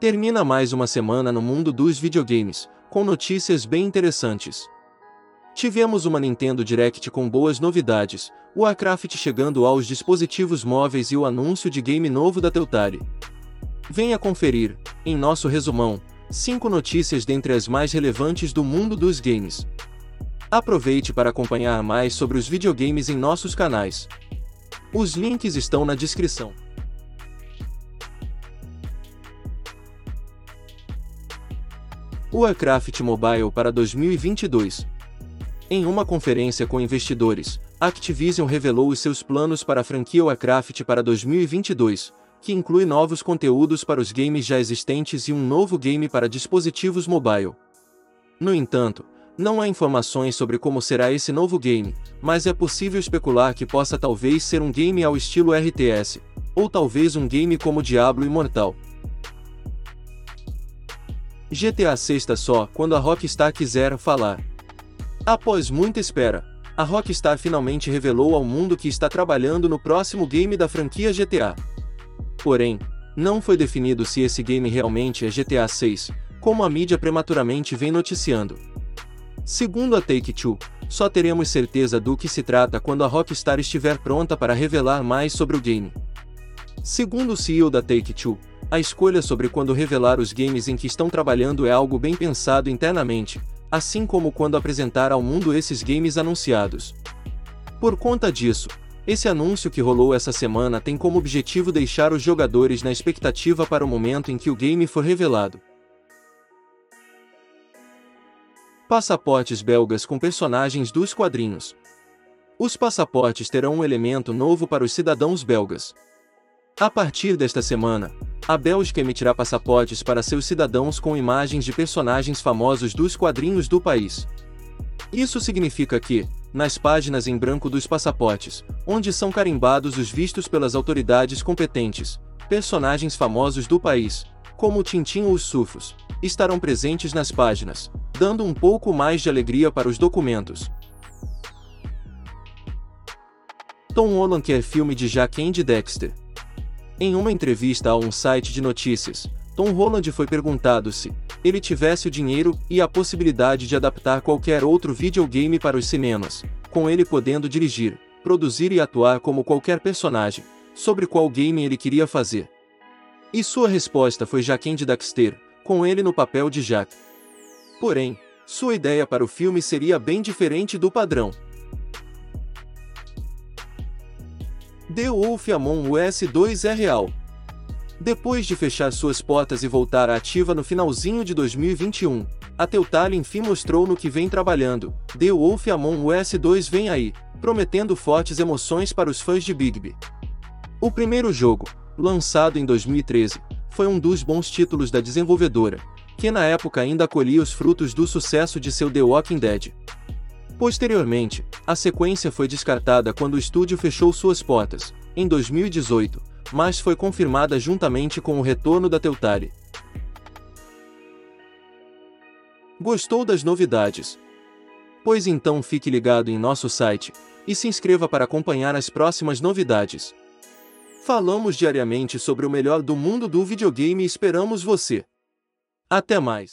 Termina mais uma semana no mundo dos videogames, com notícias bem interessantes. Tivemos uma Nintendo Direct com boas novidades, o Warcraft chegando aos dispositivos móveis e o anúncio de game novo da Teutari. Venha conferir, em nosso resumão, 5 notícias dentre as mais relevantes do mundo dos games. Aproveite para acompanhar mais sobre os videogames em nossos canais. Os links estão na descrição. Warcraft Mobile para 2022 Em uma conferência com investidores, Activision revelou os seus planos para a franquia Warcraft para 2022, que inclui novos conteúdos para os games já existentes e um novo game para dispositivos mobile. No entanto, não há informações sobre como será esse novo game, mas é possível especular que possa talvez ser um game ao estilo RTS, ou talvez um game como Diablo Imortal. GTA 6 só quando a Rockstar quiser falar. Após muita espera, a Rockstar finalmente revelou ao mundo que está trabalhando no próximo game da franquia GTA. Porém, não foi definido se esse game realmente é GTA 6, como a mídia prematuramente vem noticiando. Segundo a Take-Two, só teremos certeza do que se trata quando a Rockstar estiver pronta para revelar mais sobre o game. Segundo o CEO da Take-Two, a escolha sobre quando revelar os games em que estão trabalhando é algo bem pensado internamente, assim como quando apresentar ao mundo esses games anunciados. Por conta disso, esse anúncio que rolou essa semana tem como objetivo deixar os jogadores na expectativa para o momento em que o game for revelado. Passaportes belgas com personagens dos quadrinhos. Os passaportes terão um elemento novo para os cidadãos belgas. A partir desta semana, a Bélgica emitirá passaportes para seus cidadãos com imagens de personagens famosos dos quadrinhos do país. Isso significa que, nas páginas em branco dos passaportes, onde são carimbados os vistos pelas autoridades competentes, personagens famosos do país, como Tintin ou os Sufos, estarão presentes nas páginas, dando um pouco mais de alegria para os documentos. Tom Holland quer filme de Jack and Dexter. Em uma entrevista a um site de notícias, Tom Holland foi perguntado se ele tivesse o dinheiro e a possibilidade de adaptar qualquer outro videogame para os cinemas, com ele podendo dirigir, produzir e atuar como qualquer personagem, sobre qual game ele queria fazer. E sua resposta foi Jack and Dexter, com ele no papel de Jack. Porém, sua ideia para o filme seria bem diferente do padrão. The Wolf Among Us 2 é real. Depois de fechar suas portas e voltar ativa no finalzinho de 2021, a Telltale enfim mostrou no que vem trabalhando. The Wolf Among Us 2 vem aí, prometendo fortes emoções para os fãs de Bigby. O primeiro jogo, lançado em 2013, foi um dos bons títulos da desenvolvedora, que na época ainda colhia os frutos do sucesso de seu The Walking Dead. Posteriormente, a sequência foi descartada quando o estúdio fechou suas portas, em 2018, mas foi confirmada juntamente com o retorno da Telltale. Gostou das novidades? Pois então fique ligado em nosso site e se inscreva para acompanhar as próximas novidades. Falamos diariamente sobre o melhor do mundo do videogame e esperamos você. Até mais!